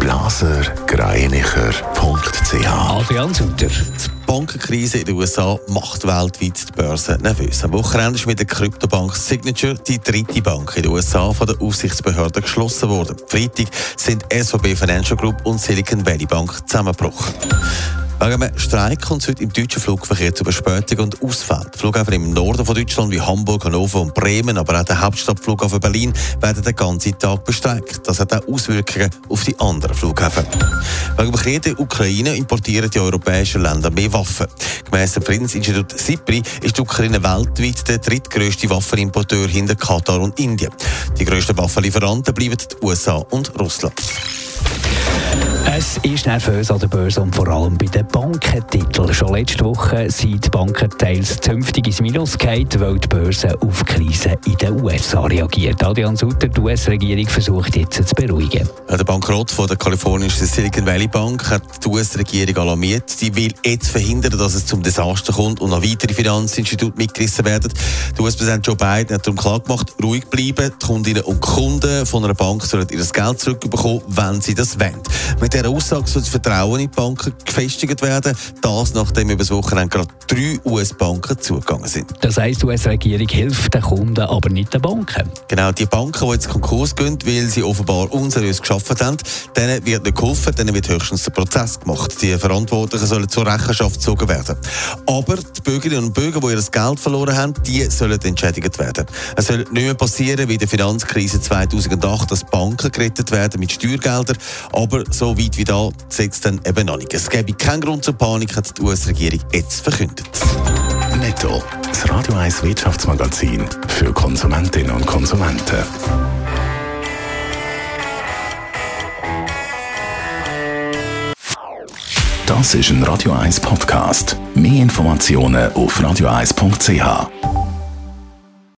blasergreinicher.ch Adrian Sutter. Die Bankenkrise in den USA macht weltweit die Börse nervös. Am Wochenende ist mit der Kryptobank Signature die dritte Bank in den USA von der Aufsichtsbehörde geschlossen worden. Freitag sind SVB Financial Group und Silicon Valley Bank zusammengebrochen. Wegen einem Streik kommt es heute im deutschen Flugverkehr zu Verspätungen und Ausfällen. Flughafen im Norden von Deutschland wie Hamburg, Hannover und Bremen, aber auch der Hauptstadtflughafen Berlin werden den ganzen Tag bestreikt. Das hat auch Auswirkungen auf die anderen Flughäfen. Wegen dem Krieg der Ukraine importieren die europäischen Länder mehr Waffen. Gemäss dem Friedensinstitut SIPRI ist die Ukraine weltweit der drittgrößte Waffenimporteur hinter Katar und Indien. Die grössten Waffenlieferanten bleiben die USA und Russland. Es ist nervös an der Börse und vor allem bei den Bankentiteln. Schon letzte Woche sind die Banken teils zünftig ins Minus gefallen, weil die Börse auf die Krise in den USA reagiert. Adrian Sutter, die US-Regierung versucht jetzt zu beruhigen. Der Bankrott von der kalifornischen Silicon Valley Bank hat die US-Regierung alarmiert. Sie will jetzt verhindern, dass es zum Desaster kommt und noch weitere Finanzinstitute mitgerissen werden. Der US-Präsident Joe Biden hat darum klar gemacht, ruhig bleiben. Die Kundinnen und Kunden von einer Bank sollen ihr Geld zurückbekommen, wenn sie das wollen. Mit dieser Aussage soll das Vertrauen in die Banken gefestigt werden. Das, nachdem über das Wochenende gerade drei US-Banken zugegangen sind. Das heisst, die US-Regierung hilft den Kunden, aber nicht den Banken. Genau, die Banken, die jetzt Konkurs gehen, weil sie offenbar unseriös geschafft haben, denen wird nicht geholfen, denen wird höchstens der Prozess gemacht. Die Verantwortlichen sollen zur Rechenschaft gezogen werden. Aber die Bürgerinnen und Bürger, die ihr Geld verloren haben, die sollen entschädigt werden. Es soll nicht mehr passieren wie in der Finanzkrise 2008, dass Banken gerettet werden mit Steuergeldern, aber so weit wie da setzt dann eben noch nicht. Es gäbe keinen Grund zur Panik, hat die US-Regierung jetzt verkündet. Netto. Das Radio 1 Wirtschaftsmagazin für Konsumentinnen und Konsumenten. Das ist ein Radio 1 Podcast. Mehr Informationen auf radio1.ch.